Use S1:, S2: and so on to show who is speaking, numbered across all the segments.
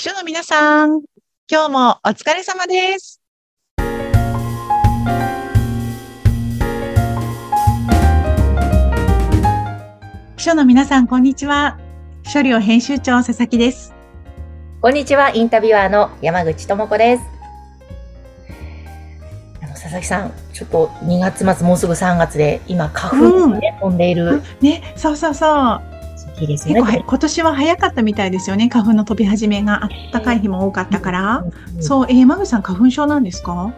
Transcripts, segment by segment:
S1: 秘書の皆さん、今日もお疲れ様です。秘書の皆さん、こんにちは。秘書寮編集長、佐々木です。
S2: こんにちは、インタビュアーの山口智子です。あの佐々木さん、ちょっと2月末、もうすぐ3月で、今、花粉がね、飛んでいる
S1: ね、そうそうそう。
S2: 時期ですよね。
S1: 今年は早かったみたいですよね。花粉の飛び始めがあったかい日も多かったから。
S2: うん
S1: そう、えー、山口さん花粉症なんですか？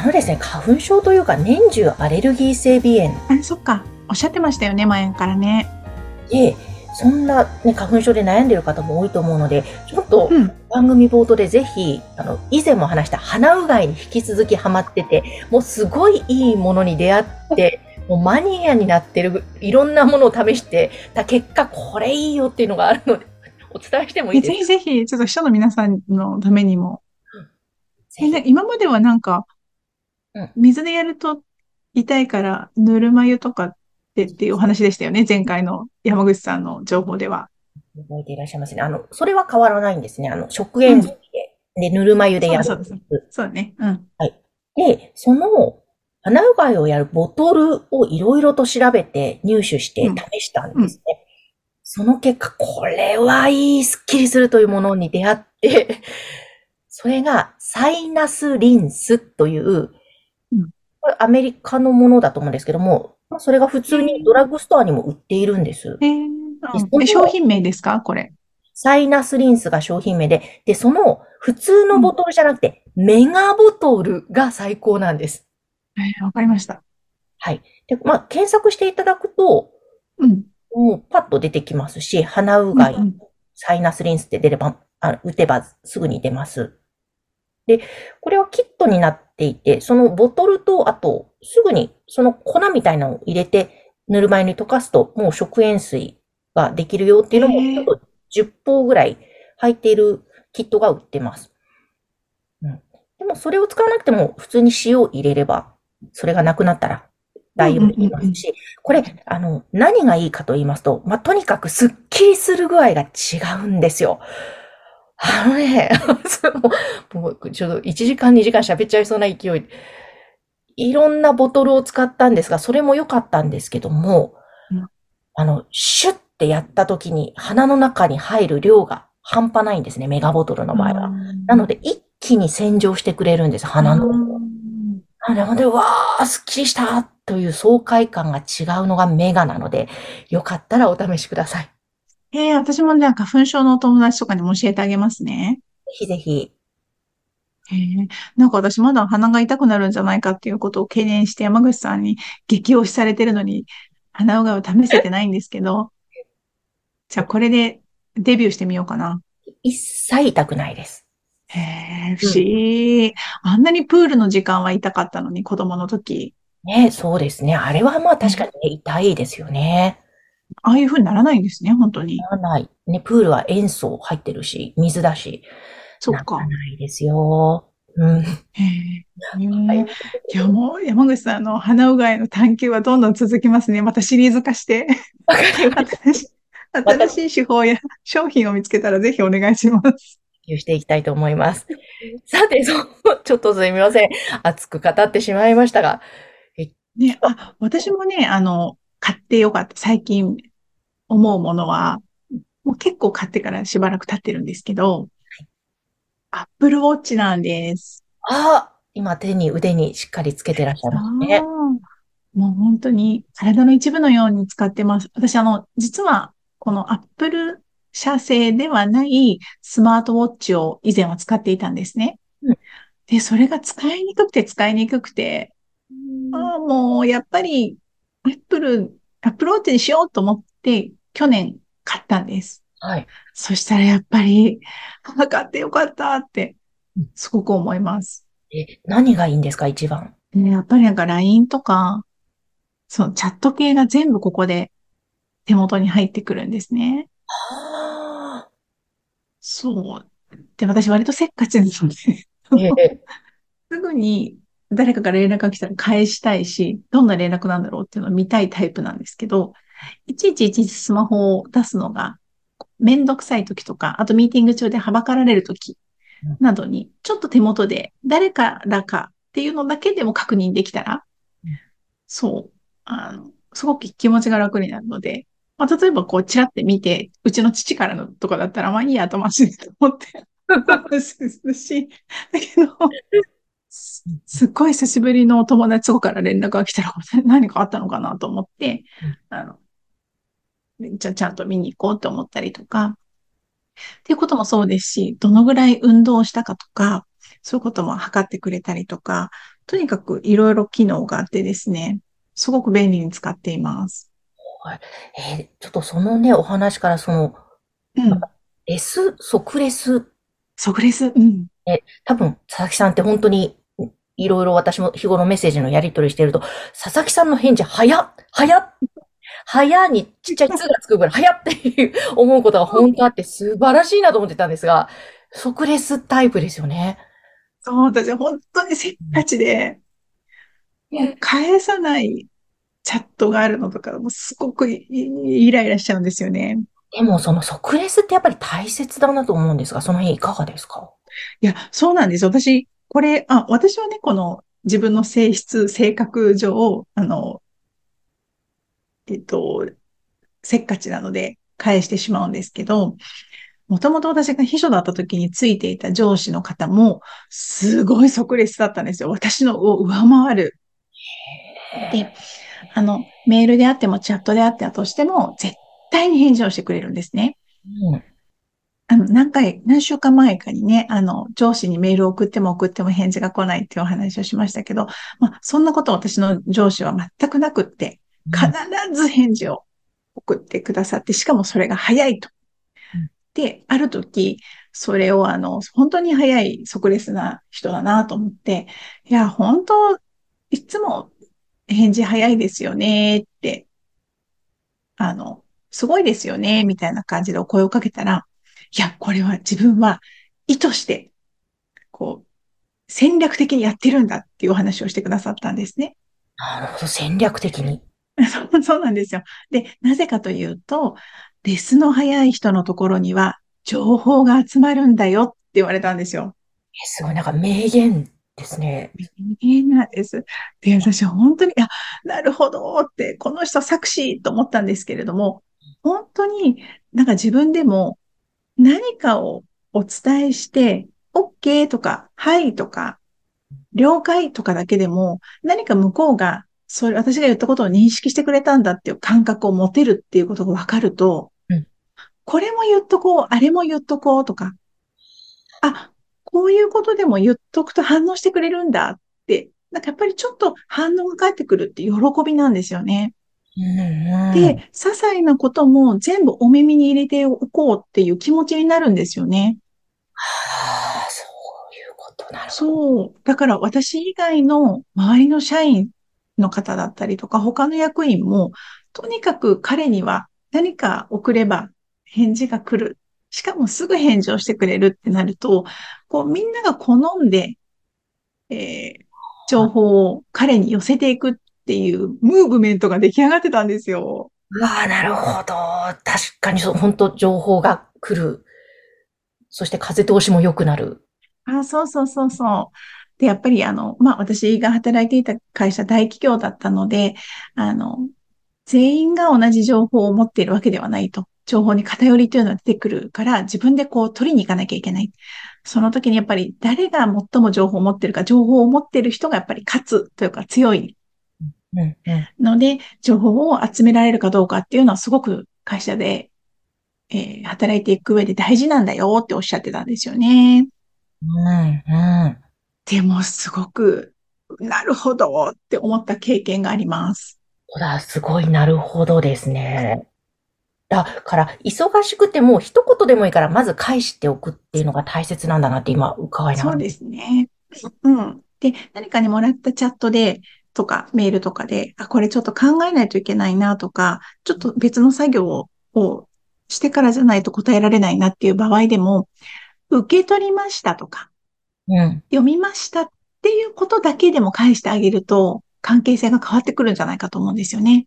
S2: あのですね、花粉症というか、年中アレルギー性鼻炎
S1: あ、そっか。おっしゃってましたよね、前からね。
S2: で、そんな、ね、花粉症で悩んでいる方も多いと思うので、ちょっと
S1: うん。
S2: 番組冒頭でぜひ、あの、以前も話した鼻うがいに引き続きハマってて、もうすごいいいものに出会って、もうマニアになってる、いろんなものを試してた結果、これいいよっていうのがあるので、お伝えしてもいいですか？
S1: ぜひぜひ、ちょっと秘書の皆さんのためにも。
S2: ぜひ
S1: えで今まではなんか
S2: うん、
S1: 水でやると痛いから、ぬるま湯とかってっていうお話でしたよね。前回の山口さんの情報では。
S2: 覚えていらっしゃいますね。あの、それは変わらないんですね。あの、食塩水で、で、ぬるま湯でやる。
S1: そうだそうそうだね。うん。
S2: で、その、鼻うがいをやるボトルをいろいろと調べて入手して
S1: うん
S2: 試したんですね。その結果、これはいい、スッキリするというものに出会って、それがサイナスリンスという、
S1: うん
S2: これアメリカのものだと思うんですけども、まあそれが普通にドラッグストアにも売っているんです。
S1: えー商品名ですか？これ。
S2: サイナスリンスが商品名で、で、その普通のボトルじゃなくて、メガボトルが最高なんです。
S1: えーわかりました。
S2: はい。で、まあ、検索していただくと、
S1: うん。
S2: もうパッと出てきますし、鼻うがい、
S1: うんうん
S2: サイナスリンスって出れば、あ打てばすぐに出ます。で、これはキットになっていて、そのボトルと、あと、すぐにその粉みたいなのを入れて、ぬるま湯に溶かすと、もう食塩水ができるよっていうのも、ちょっと10包ぐらい入っているキットが売ってます。うん。でも、それを使わなくても、普通に塩を入れれば、それがなくなったら大丈夫できますし、これ、あの、何がいいかと言いますと、まあ、とにかくスッキリする具合が違うんですよ。あのね、もう、ちょっと1時間2時間喋っちゃいそうな勢い。いろんなボトルを使ったんですが、それも良かったんですけども、
S1: うん
S2: あの、シュッてやった時に鼻の中に入る量が半端ないんですね、メガボトルの場合は。なので、一気に洗浄してくれるんです、鼻の。
S1: うん
S2: なので、わー、すっきりしたという爽快感が違うのがメガなので、よかったらお試しください。ぜ
S1: えー私もね、花粉症のお友達とかにも教えてあげますね。
S2: ひぜひ。
S1: へえなんか私まだ鼻が痛くなるんじゃないかっていうことを懸念して山口さんに激推しされてるのに鼻うがいを試せてないんですけど、じゃあこれでデビューしてみようかな。
S2: 一切痛くないです。
S1: へえ、不思議。あんなにプールの時間は痛かったのに子供の時、
S2: ね、そうですね。あれはまあ確かにね、痛いですよね。
S1: ああいう風にならないんですね、本当に。
S2: ならない。ね、プールは塩素入ってるし、水だし。
S1: そっか
S2: なら。ないですよ。うん。
S1: へえ。いや、もう山口さんの鼻うがいの探求はどんどん続きますね。またシリーズ化して。
S2: わかりました。
S1: 新しい新しい手法や商品を見つけたらぜひお願いします。
S2: していきたいと思います。さて、そう、ちょっとすみません。熱く語ってしまいましたが、
S1: ね、あ、私もね、あの、買ってよかった。最近思うものは、もう結構買ってからしばらく経ってるんですけど、アップルウォッチなんです。
S2: ああ、今手に腕にしっかりつけてらっしゃいますね。
S1: もう本当に体の一部のように使ってます。私あの、実はこのアップル社製ではないスマートウォッチを以前は使っていたんですね。
S2: うん
S1: で、それが使いにくくて使いにくくて、ああ、もうやっぱりアップル、アップルウォッチにしようと思って去年買ったんです。
S2: はい。
S1: そしたらやっぱり、あ買ってよかったってすごく思います。
S2: え、何がいいんですか、一番？
S1: ね、やっぱりなんか LINE とか、そのチャット系が全部ここで手元に入ってくるんですね。
S2: あ
S1: そう。で、私割とせっかちなので、
S2: あ、ええ。
S1: すぐに誰かから連絡が来たら返したいし、どんな連絡なんだろうっていうのを見たいタイプなんですけど、いちいちいちいちスマホを出すのがめんどくさい時とか、あとミーティング中ではばかられる時などに、ちょっと手元で誰からかっていうのだけでも確認できたら、そう、あの、すごく気持ちが楽になるので、まあ、例えばこう、チラって見て、うちの父からのとかだったら、まあいいや、とマシと思ってすし、だけど、すすっごい久しぶりの友達とかから連絡が来たら、何かあったのかなと思って、あの、じゃあちゃんと見に行こうと思ったりとか、っていうこともそうですし、どのぐらい運動したかとか、そういうことも測ってくれたりとか、とにかくいろいろ機能があってですね、すごく便利に使っています。
S2: えーちょっとそのね、お話からその、
S1: うん。
S2: レス、即レス、
S1: 即レス？うん。
S2: 多分、佐々木さんって本当に、いろいろ私も日頃メッセージのやり取りしてると、佐々木さんの返事、早っ早っ早にちっちゃい「つ」がつくぐらい、早っていう思うことが本当あって素晴らしいなと思ってたんですが、即レスタイプですよね。
S1: そう、私本当にせっかちで、もう返さないチャットがあるのとか、もうすごくイイライラしちゃうんですよね。
S2: でもその即レスってやっぱり大切だなと思うんですが、その辺いかがですか？
S1: いや、そうなんです。私、これ、あ、私はね、この自分の性質、性格上、あの、えっと、せっかちなので返してしまうんですけど、もともと私が秘書だった時についていた上司の方も、すごい即レスだったんですよ。私のを上回る。で、あの、メールであってもチャットであったとしても、絶対に返事をしてくれるんですね。
S2: うん。
S1: あの、何回、何週間前かにね、あの、上司にメールを送っても送っても返事が来ないっていうお話をしましたけど、まあ、そんなこと私の上司は全くなくって、必ず返事を送ってくださって、しかもそれが早いと
S2: うん。
S1: で、ある時、それをあの、本当に早い即レスな人だなと思って、いや、本当、いつも返事早いですよねって、あの、すごいですよね、みたいな感じでお声をかけたら、いや、これは自分は意図して、こう、戦略的にやってるんだっていうお話をしてくださったんですね。
S2: なるほど、戦略的に。
S1: そうなんですよ。で、なぜかというと、レスの早い人のところには情報が集まるんだよって言われたんですよ。
S2: えすごい、なんか名言ですね。
S1: 名言なんです。で、私は本当に、あ、なるほどって、この人作詞と思ったんですけれども、本当になんか自分でも何かをお伝えして、OK とか、はいとか、了解とかだけでも、何か向こうが、それ、私が言ったことを認識してくれたんだっていう感覚を持てるっていうことが分かると、
S2: うん
S1: これも言っとこう、あれも言っとこうとか、あ、こういうことでも言っとくと反応してくれるんだって、なんかやっぱりちょっと反応が返ってくるって喜びなんですよね。
S2: うんうん、
S1: で、些細なことも全部お耳に入れておこうっていう気持ちになるんですよね。
S2: はあ、そういうことなるほど。
S1: そう。だから私以外の周りの社員の方だったりとか、他の役員も、とにかく彼には何か送れば返事が来る。しかもすぐ返事をしてくれるってなると、こうみんなが好んで、えー情報を彼に寄せていくっていうムーブメントが出来上がってたんですよ。
S2: うわあ、なるほど。確かにそう、本当情報が来る。そして風通しも良くなる。
S1: あ、そうそうそうそう。で、やっぱりあの、まあ、私が働いていた会社大企業だったので、あの、全員が同じ情報を持っているわけではないと。情報に偏りというのは出てくるから、自分でこう取りに行かなきゃいけない。その時にやっぱり誰が最も情報を持っているか、情報を持っている人がやっぱり勝つというか強い。ので、情報を集められるかどうかっていうのはすごく会社で、えー働いていく上で大事なんだよっておっしゃってたんですよね。
S2: うんうん。
S1: でもすごく、なるほどって思った経験があります。
S2: そうだ、すごいなるほどですね。だから、忙しくても一言でもいいから、まず返しておくっていうのが大切なんだなって今伺いながら。
S1: そうですね。うん。で、何かにもらったチャットで、とか、メールとかで、あ、これちょっと考えないといけないなとか、ちょっと別の作業ををしてからじゃないと答えられないなっていう場合でも、受け取りましたとか、
S2: うん。
S1: 読みましたっていうことだけでも返してあげると、関係性が変わってくるんじゃないかと思うんですよね。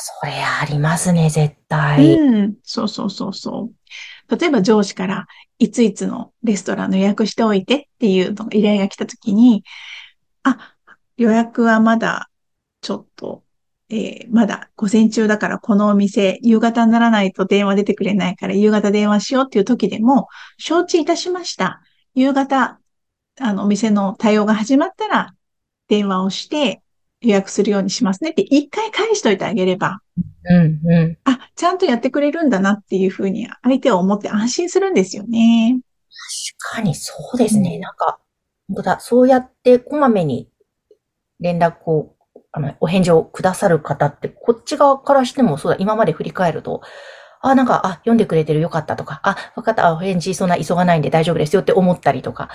S2: それありますね、絶対。
S1: うん。そうそうそうそう。例えば上司からいついつのレストランの予約しておいてっていうの依頼が来たときに、あ、予約はまだちょっと、えー、まだ午前中だからこのお店、夕方にならないと電話出てくれないから夕方電話しようっていう時でも、承知いたしました。夕方、あの、お店の対応が始まったら電話をして予約するようにしますねって一回返しといてあげれば、
S2: うんうん。
S1: あ、ちゃんとやってくれるんだなっていうふうに相手を思って安心するんですよね。
S2: 確かにそうですね。うん、なんか、本当だ、そうやってこまめに連絡を、あの、お返事をくださる方って、こっち側からしてもそうだ、今まで振り返ると、あ、なんか、あ、読んでくれてるよかったとか、あ、わかった、お返事そんな急がないんで大丈夫ですよって思ったりとか。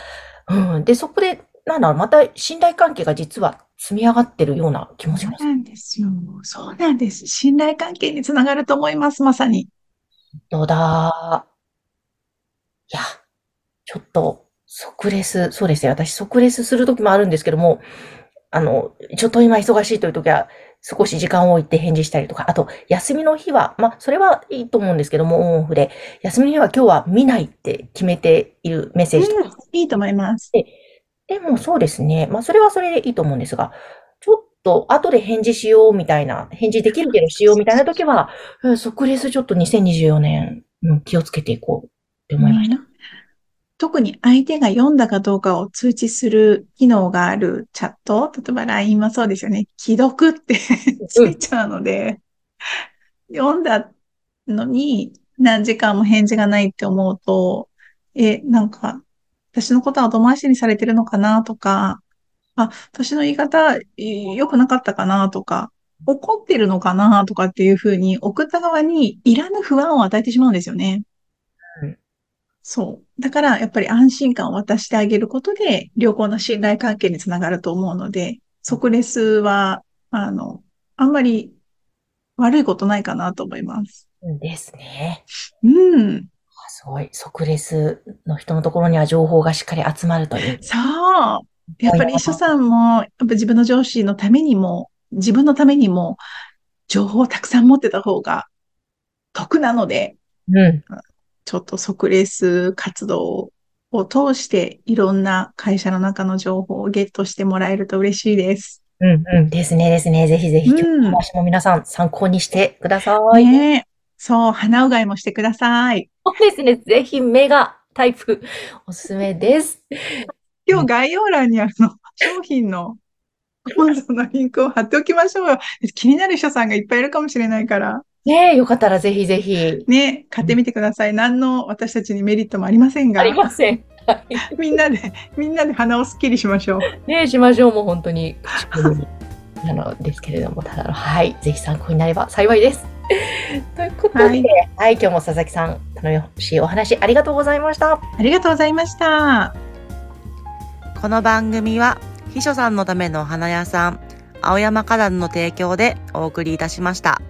S2: うん。で、そこで、なんだろう、また信頼関係が実は積み上がってるような気もします。
S1: そうなんですよ。そうなんです。信頼関係につながると思います、まさに。
S2: どうだ。いや、ちょっと、即レス、そうですね。私、即レスするときもあるんですけども、あの、ちょっと今忙しいというときは、少し時間を置いて返事したりとか、あと、休みの日は、まあ、それはいいと思うんですけども、オンオフで、休みの日は今日は見ないって決めているメッセージとか。うん、
S1: いいと思います。
S2: ででもそうですね。まあ、それはそれでいいと思うんですが、ちょっと後で返事しようみたいな、返事できるけどしようみたいな時は、即レスちょっと2024年、うん、気をつけていこうって思いました。
S1: 特に相手が読んだかどうかを通知する機能があるチャット、例えば LINE もそうですよね。既読ってついちゃうので、うん、読んだのに何時間も返事がないって思うと、え、なんか、私のことは後回しにされてるのかなとか、あ、私の言い方良くなかったかなとか、怒ってるのかなとかっていうふうに送った側にいらぬ不安を与えてしまうんですよね。そう。だから、やっぱり安心感を渡してあげることで、良好な信頼関係につながると思うので、即レスは、あの、あんまり悪いことないかなと思います。
S2: ですね。
S1: うん。
S2: すごい。即レスの人のところには情報がしっかり集まるという。
S1: そう。やっぱり秘書さんも、やっぱ自分の上司のためにも、自分のためにも、情報をたくさん持ってた方が得なので、
S2: うん。
S1: ちょっと即レース活動を通していろんな会社の中の情報をゲットしてもらえると嬉しいです。
S2: うんうん。ですね、ですね。ぜひぜひ、今日の話も皆さん参考にしてください。
S1: ねそう、鼻うがいもしてください。
S2: そうですね。ぜひメガタイプおすすめです。
S1: 今日概要欄にあの、商品のアマゾンのリンクを貼っておきましょうよ。気になる人さんがいっぱいいるかもしれないから。
S2: ねえ、よかったらぜひぜひ。
S1: ね買ってみてください。何の私たちにメリットもありませんが。
S2: ありません。
S1: はい、みんなで、みんなで鼻をすっきりしましょう。
S2: ねえ、しましょう。もう本当に。あの、ですけれども、ただはい。ぜひ参考になれば幸いです。ということで、はい、はい、今日も佐々木さん、楽しいお話ありがとうございました。あ
S1: りがとうございました。
S2: この番組は、秘書さんのための花屋さん、青山花壇の提供でお送りいたしました。